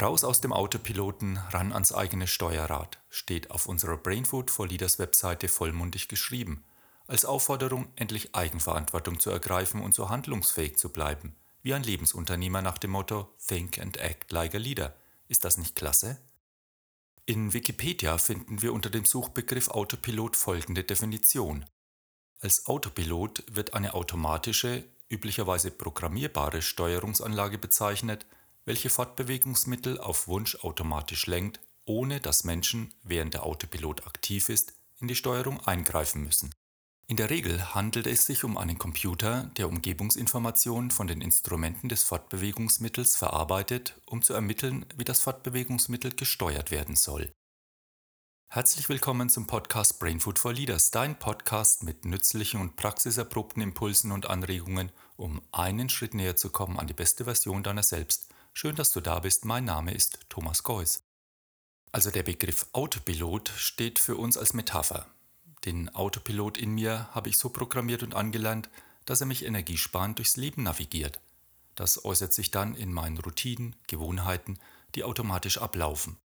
Raus aus dem Autopiloten, ran ans eigene Steuerrad, steht auf unserer Brainfood for Leaders Webseite vollmundig geschrieben. Als Aufforderung, endlich Eigenverantwortung zu ergreifen und so handlungsfähig zu bleiben. Wie ein Lebensunternehmer nach dem Motto Think and Act like a Leader. Ist das nicht klasse? In Wikipedia finden wir unter dem Suchbegriff Autopilot folgende Definition. Als Autopilot wird eine automatische, üblicherweise programmierbare Steuerungsanlage bezeichnet, welche Fortbewegungsmittel auf Wunsch automatisch lenkt, ohne dass Menschen, während der Autopilot aktiv ist, in die Steuerung eingreifen müssen. In der Regel handelt es sich um einen Computer, der Umgebungsinformationen von den Instrumenten des Fortbewegungsmittels verarbeitet, um zu ermitteln, wie das Fortbewegungsmittel gesteuert werden soll. Herzlich willkommen zum Podcast Brain Food for Leaders, dein Podcast mit nützlichen und praxiserprobten Impulsen und Anregungen, um einen Schritt näher zu kommen an die beste Version deiner selbst Schön, dass du da bist. Mein Name ist Thomas Geuss. Also der Begriff Autopilot steht für uns als Metapher. Den Autopilot in mir habe ich so programmiert und angelernt, dass er mich energiesparend durchs Leben navigiert. Das äußert sich dann in meinen Routinen, Gewohnheiten, die automatisch ablaufen.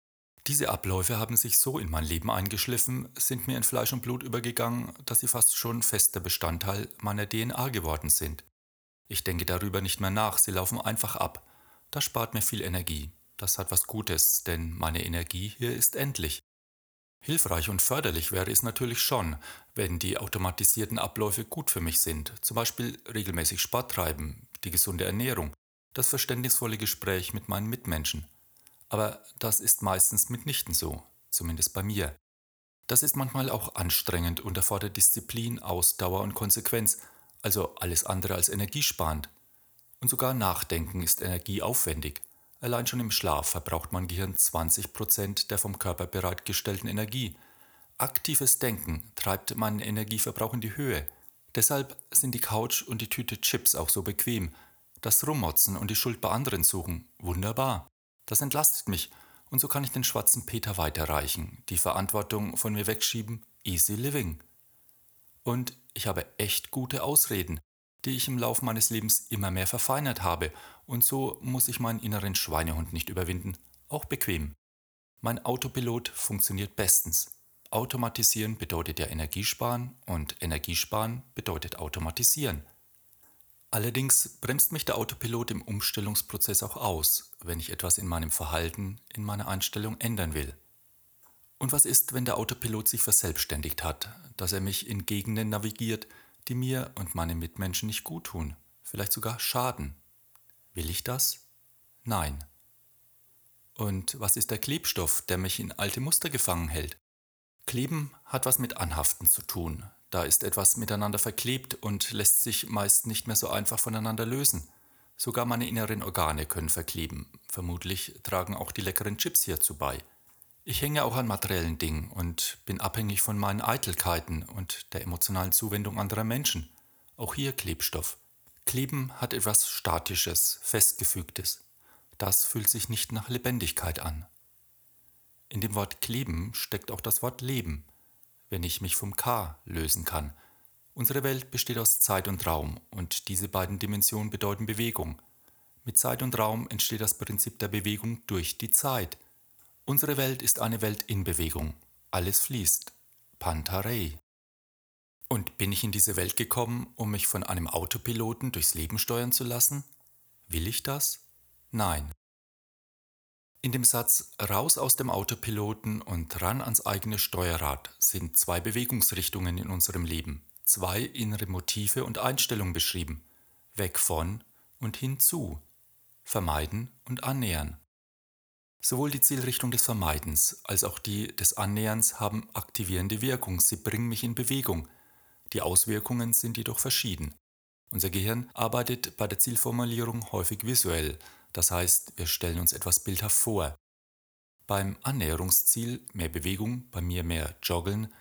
Diese Abläufe haben sich so in mein Leben eingeschliffen, sind mir in Fleisch und Blut übergegangen, dass sie fast schon fester Bestandteil meiner DNA geworden sind. Ich denke darüber nicht mehr nach, sie laufen einfach ab. Das spart mir viel Energie. Das hat was Gutes, denn meine Energie hier ist endlich. Hilfreich und förderlich wäre es natürlich schon, wenn die automatisierten Abläufe gut für mich sind, zum Beispiel regelmäßig Sport treiben, die gesunde Ernährung, das verständnisvolle Gespräch mit meinen Mitmenschen. Aber das ist meistens mitnichten so, zumindest bei mir. Das ist manchmal auch anstrengend und erfordert Disziplin, Ausdauer und Konsequenz, also alles andere als energiesparend. Und sogar Nachdenken ist energieaufwendig. Allein schon im Schlaf verbraucht mein Gehirn 20 Prozent der vom Körper bereitgestellten Energie. Aktives Denken treibt meinen Energieverbrauch in die Höhe. Deshalb sind die Couch und die Tüte Chips auch so bequem. Das Rummotzen und die Schuld bei anderen suchen, wunderbar. Das entlastet mich und so kann ich den schwarzen Peter weiterreichen, die Verantwortung von mir wegschieben, easy living. Und ich habe echt gute Ausreden die ich im Laufe meines Lebens immer mehr verfeinert habe, und so muss ich meinen inneren Schweinehund nicht überwinden, auch bequem. Mein Autopilot funktioniert bestens. Automatisieren bedeutet ja Energiesparen und Energiesparen bedeutet Automatisieren. Allerdings bremst mich der Autopilot im Umstellungsprozess auch aus, wenn ich etwas in meinem Verhalten, in meiner Einstellung ändern will. Und was ist, wenn der Autopilot sich verselbstständigt hat, dass er mich in Gegenden navigiert, die mir und meinen Mitmenschen nicht gut tun, vielleicht sogar schaden. Will ich das? Nein. Und was ist der Klebstoff, der mich in alte Muster gefangen hält? Kleben hat was mit Anhaften zu tun. Da ist etwas miteinander verklebt und lässt sich meist nicht mehr so einfach voneinander lösen. Sogar meine inneren Organe können verkleben. Vermutlich tragen auch die leckeren Chips hierzu bei. Ich hänge auch an materiellen Dingen und bin abhängig von meinen Eitelkeiten und der emotionalen Zuwendung anderer Menschen. Auch hier Klebstoff. Kleben hat etwas Statisches, Festgefügtes. Das fühlt sich nicht nach Lebendigkeit an. In dem Wort kleben steckt auch das Wort Leben, wenn ich mich vom K lösen kann. Unsere Welt besteht aus Zeit und Raum und diese beiden Dimensionen bedeuten Bewegung. Mit Zeit und Raum entsteht das Prinzip der Bewegung durch die Zeit – Unsere Welt ist eine Welt in Bewegung. Alles fließt. Pantarei. Und bin ich in diese Welt gekommen, um mich von einem Autopiloten durchs Leben steuern zu lassen? Will ich das? Nein. In dem Satz Raus aus dem Autopiloten und ran ans eigene Steuerrad sind zwei Bewegungsrichtungen in unserem Leben, zwei innere Motive und Einstellungen beschrieben. Weg von und hinzu. Vermeiden und annähern. Sowohl die Zielrichtung des Vermeidens als auch die des Annäherns haben aktivierende Wirkung, sie bringen mich in Bewegung. Die Auswirkungen sind jedoch verschieden. Unser Gehirn arbeitet bei der Zielformulierung häufig visuell, das heißt, wir stellen uns etwas bildhaft vor. Beim Annäherungsziel mehr Bewegung, bei mir mehr Joggeln,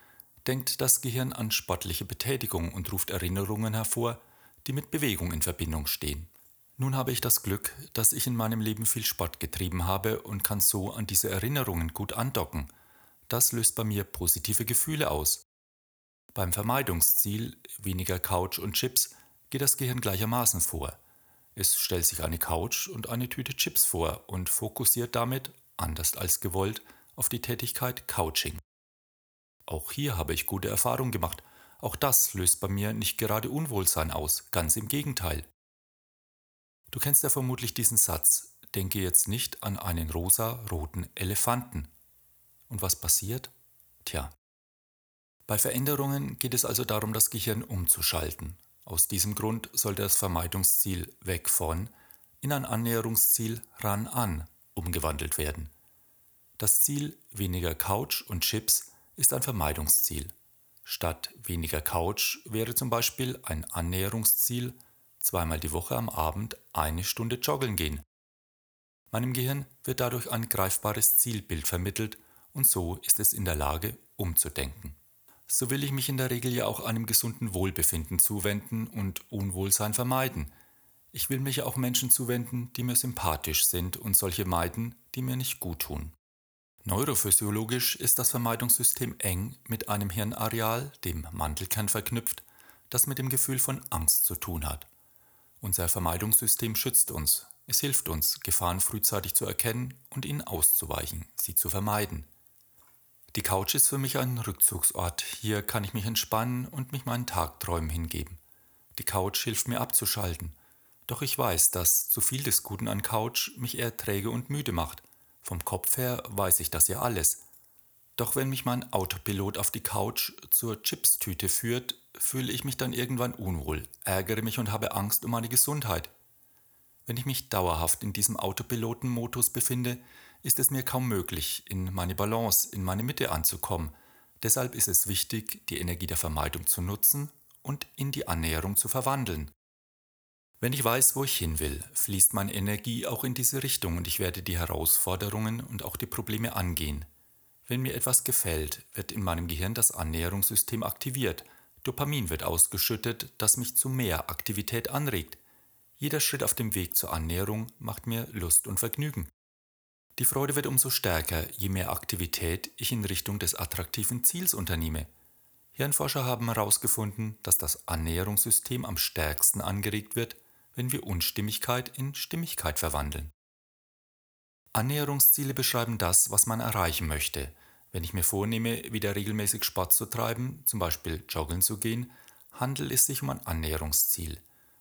denkt das Gehirn an sportliche Betätigung und ruft Erinnerungen hervor, die mit Bewegung in Verbindung stehen. Nun habe ich das Glück, dass ich in meinem Leben viel Sport getrieben habe und kann so an diese Erinnerungen gut andocken. Das löst bei mir positive Gefühle aus. Beim Vermeidungsziel weniger Couch und Chips geht das Gehirn gleichermaßen vor. Es stellt sich eine Couch und eine Tüte Chips vor und fokussiert damit, anders als gewollt, auf die Tätigkeit Couching. Auch hier habe ich gute Erfahrungen gemacht. Auch das löst bei mir nicht gerade Unwohlsein aus, ganz im Gegenteil. Du kennst ja vermutlich diesen Satz, denke jetzt nicht an einen rosa-roten Elefanten. Und was passiert? Tja. Bei Veränderungen geht es also darum, das Gehirn umzuschalten. Aus diesem Grund sollte das Vermeidungsziel weg von in ein Annäherungsziel ran an umgewandelt werden. Das Ziel weniger Couch und Chips ist ein Vermeidungsziel. Statt weniger Couch wäre zum Beispiel ein Annäherungsziel zweimal die Woche am Abend eine Stunde joggeln gehen. Meinem Gehirn wird dadurch ein greifbares Zielbild vermittelt und so ist es in der Lage, umzudenken. So will ich mich in der Regel ja auch einem gesunden Wohlbefinden zuwenden und Unwohlsein vermeiden. Ich will mich ja auch Menschen zuwenden, die mir sympathisch sind und solche meiden, die mir nicht gut tun. Neurophysiologisch ist das Vermeidungssystem eng mit einem Hirnareal, dem Mandelkern, verknüpft, das mit dem Gefühl von Angst zu tun hat. Unser Vermeidungssystem schützt uns. Es hilft uns, Gefahren frühzeitig zu erkennen und ihnen auszuweichen, sie zu vermeiden. Die Couch ist für mich ein Rückzugsort. Hier kann ich mich entspannen und mich meinen Tagträumen hingeben. Die Couch hilft mir abzuschalten. Doch ich weiß, dass zu viel des Guten an Couch mich eher träge und müde macht. Vom Kopf her weiß ich das ja alles. Doch wenn mich mein Autopilot auf die Couch zur Chipstüte führt, fühle ich mich dann irgendwann unwohl, ärgere mich und habe Angst um meine Gesundheit. Wenn ich mich dauerhaft in diesem Autopilotenmodus befinde, ist es mir kaum möglich, in meine Balance, in meine Mitte anzukommen. Deshalb ist es wichtig, die Energie der Vermeidung zu nutzen und in die Annäherung zu verwandeln. Wenn ich weiß, wo ich hin will, fließt meine Energie auch in diese Richtung und ich werde die Herausforderungen und auch die Probleme angehen. Wenn mir etwas gefällt, wird in meinem Gehirn das Annäherungssystem aktiviert – Dopamin wird ausgeschüttet, das mich zu mehr Aktivität anregt. Jeder Schritt auf dem Weg zur Annäherung macht mir Lust und Vergnügen. Die Freude wird umso stärker, je mehr Aktivität ich in Richtung des attraktiven Ziels unternehme. Hirnforscher haben herausgefunden, dass das Annäherungssystem am stärksten angeregt wird, wenn wir Unstimmigkeit in Stimmigkeit verwandeln. Annäherungsziele beschreiben das, was man erreichen möchte, wenn ich mir vornehme, wieder regelmäßig Sport zu treiben, zum Beispiel joggen zu gehen, handelt es sich um ein Annäherungsziel.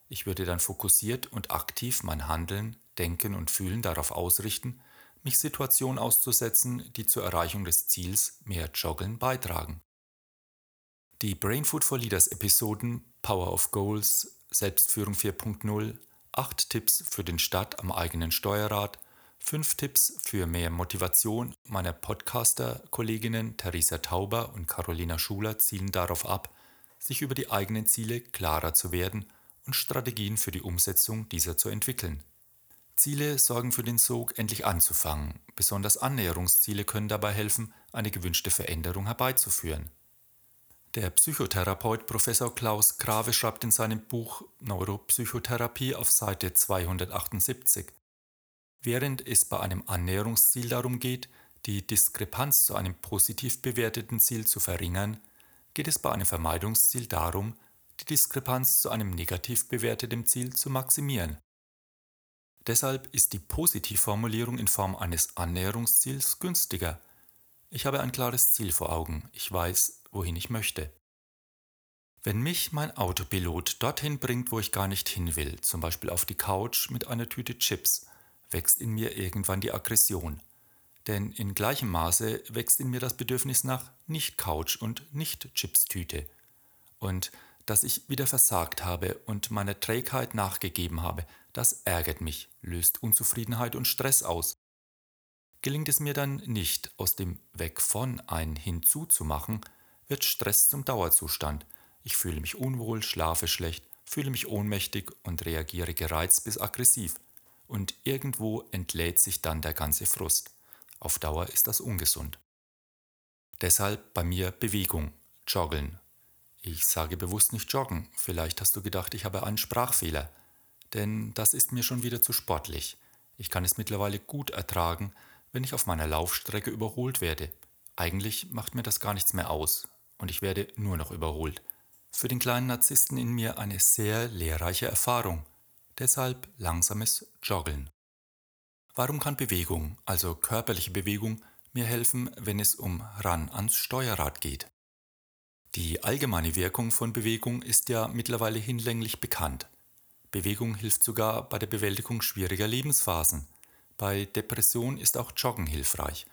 Ich würde dann fokussiert und aktiv mein Handeln, Denken und Fühlen darauf ausrichten, mich Situationen auszusetzen, die zur Erreichung des Ziels mehr Joggeln beitragen. Die Brain Food for Leaders Episoden Power of Goals, Selbstführung 4.0, 8 Tipps für den Start am eigenen Steuerrad, Fünf Tipps für mehr Motivation meiner Podcaster-Kolleginnen Theresa Tauber und Carolina Schuler zielen darauf ab, sich über die eigenen Ziele klarer zu werden und Strategien für die Umsetzung dieser zu entwickeln. Ziele sorgen für den Sog, endlich anzufangen. Besonders Annäherungsziele können dabei helfen, eine gewünschte Veränderung herbeizuführen. Der Psychotherapeut Professor Klaus Grave schreibt in seinem Buch Neuropsychotherapie auf Seite 278 Während es bei einem Annäherungsziel darum geht, die Diskrepanz zu einem positiv bewerteten Ziel zu verringern, geht es bei einem Vermeidungsziel darum, die Diskrepanz zu einem negativ bewerteten Ziel zu maximieren. Deshalb ist die Positivformulierung in Form eines Annäherungsziels günstiger. Ich habe ein klares Ziel vor Augen, ich weiß, wohin ich möchte. Wenn mich mein Autopilot dorthin bringt, wo ich gar nicht hin will, zum Beispiel auf die Couch mit einer Tüte Chips, wächst in mir irgendwann die Aggression. Denn in gleichem Maße wächst in mir das Bedürfnis nach Nicht-Couch und Nicht-Chips-Tüte. Und dass ich wieder versagt habe und meiner Trägheit nachgegeben habe, das ärgert mich, löst Unzufriedenheit und Stress aus. Gelingt es mir dann nicht, aus dem Weg von ein Hinzu zu machen, wird Stress zum Dauerzustand. Ich fühle mich unwohl, schlafe schlecht, fühle mich ohnmächtig und reagiere gereizt bis aggressiv und irgendwo entlädt sich dann der ganze Frust. Auf Dauer ist das ungesund. Deshalb bei mir Bewegung, Joggeln. Ich sage bewusst nicht joggen, vielleicht hast du gedacht, ich habe einen Sprachfehler, denn das ist mir schon wieder zu sportlich. Ich kann es mittlerweile gut ertragen, wenn ich auf meiner Laufstrecke überholt werde. Eigentlich macht mir das gar nichts mehr aus und ich werde nur noch überholt. Für den kleinen Narzissten in mir eine sehr lehrreiche Erfahrung. Deshalb langsames Joggeln. Warum kann Bewegung, also körperliche Bewegung, mir helfen, wenn es um ran ans Steuerrad geht? Die allgemeine Wirkung von Bewegung ist ja mittlerweile hinlänglich bekannt. Bewegung hilft sogar bei der Bewältigung schwieriger Lebensphasen. Bei Depression ist auch Joggen hilfreich.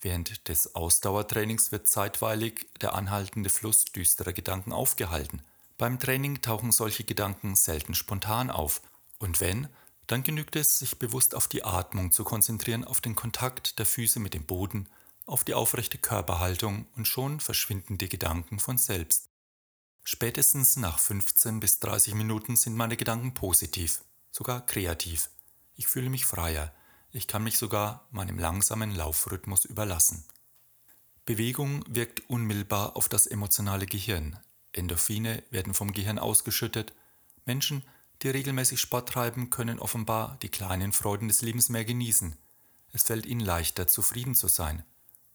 Während des Ausdauertrainings wird zeitweilig der anhaltende Fluss düsterer Gedanken aufgehalten. Beim Training tauchen solche Gedanken selten spontan auf. Und wenn, dann genügt es, sich bewusst auf die Atmung zu konzentrieren, auf den Kontakt der Füße mit dem Boden, auf die aufrechte Körperhaltung und schon verschwinden die Gedanken von selbst. Spätestens nach 15 bis 30 Minuten sind meine Gedanken positiv, sogar kreativ. Ich fühle mich freier, ich kann mich sogar meinem langsamen Laufrhythmus überlassen. Bewegung wirkt unmittelbar auf das emotionale Gehirn. Endorphine werden vom Gehirn ausgeschüttet. Menschen, die regelmäßig Sport treiben, können offenbar die kleinen Freuden des Lebens mehr genießen. Es fällt ihnen leichter, zufrieden zu sein.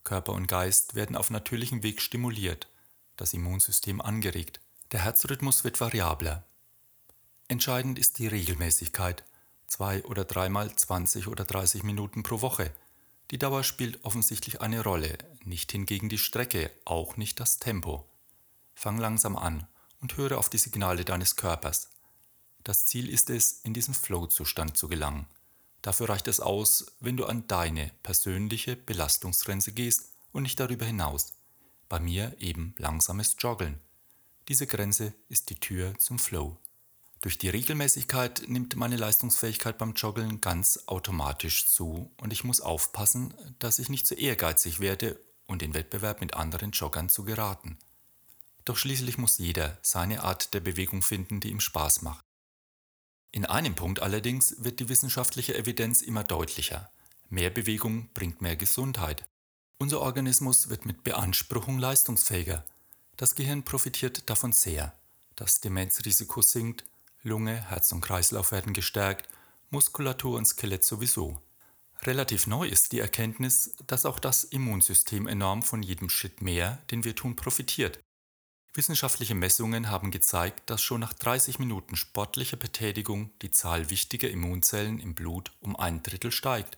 Körper und Geist werden auf natürlichem Weg stimuliert, das Immunsystem angeregt. Der Herzrhythmus wird variabler. Entscheidend ist die Regelmäßigkeit, zwei oder dreimal 20 oder 30 Minuten pro Woche. Die Dauer spielt offensichtlich eine Rolle, nicht hingegen die Strecke, auch nicht das Tempo. Fang langsam an und höre auf die Signale deines Körpers. Das Ziel ist es, in diesen Flow-Zustand zu gelangen. Dafür reicht es aus, wenn du an deine persönliche Belastungsgrenze gehst und nicht darüber hinaus. Bei mir eben langsames Joggeln. Diese Grenze ist die Tür zum Flow. Durch die Regelmäßigkeit nimmt meine Leistungsfähigkeit beim Joggeln ganz automatisch zu und ich muss aufpassen, dass ich nicht zu ehrgeizig werde und in Wettbewerb mit anderen Joggern zu geraten. Doch schließlich muss jeder seine Art der Bewegung finden, die ihm Spaß macht. In einem Punkt allerdings wird die wissenschaftliche Evidenz immer deutlicher. Mehr Bewegung bringt mehr Gesundheit. Unser Organismus wird mit Beanspruchung leistungsfähiger. Das Gehirn profitiert davon sehr. Das Demenzrisiko sinkt, Lunge, Herz und Kreislauf werden gestärkt, Muskulatur und Skelett sowieso. Relativ neu ist die Erkenntnis, dass auch das Immunsystem enorm von jedem Schritt mehr, den wir tun, profitiert. Wissenschaftliche Messungen haben gezeigt, dass schon nach 30 Minuten sportlicher Betätigung die Zahl wichtiger Immunzellen im Blut um ein Drittel steigt.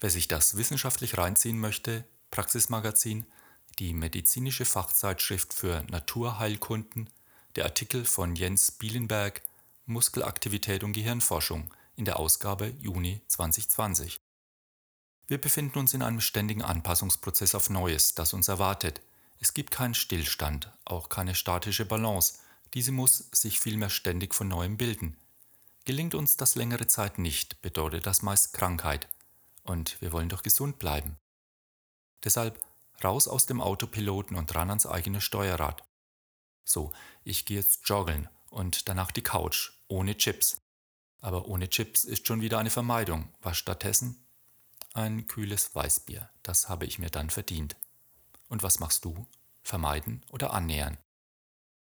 Wer sich das wissenschaftlich reinziehen möchte, Praxismagazin, die medizinische Fachzeitschrift für Naturheilkunden, der Artikel von Jens Bielenberg Muskelaktivität und Gehirnforschung in der Ausgabe Juni 2020. Wir befinden uns in einem ständigen Anpassungsprozess auf Neues, das uns erwartet – es gibt keinen Stillstand, auch keine statische Balance, diese muss sich vielmehr ständig von neuem bilden. Gelingt uns das längere Zeit nicht, bedeutet das meist Krankheit. Und wir wollen doch gesund bleiben. Deshalb raus aus dem Autopiloten und ran ans eigene Steuerrad. So, ich gehe jetzt joggeln und danach die Couch, ohne Chips. Aber ohne Chips ist schon wieder eine Vermeidung. Was stattdessen? Ein kühles Weißbier. Das habe ich mir dann verdient. Und was machst du? Vermeiden oder annähern?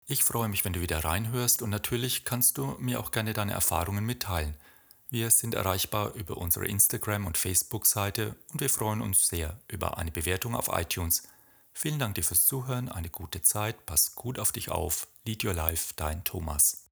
Ich freue mich, wenn du wieder reinhörst und natürlich kannst du mir auch gerne deine Erfahrungen mitteilen. Wir sind erreichbar über unsere Instagram- und Facebook-Seite und wir freuen uns sehr über eine Bewertung auf iTunes. Vielen Dank dir fürs Zuhören, eine gute Zeit, pass gut auf dich auf. Lead Your Life, dein Thomas.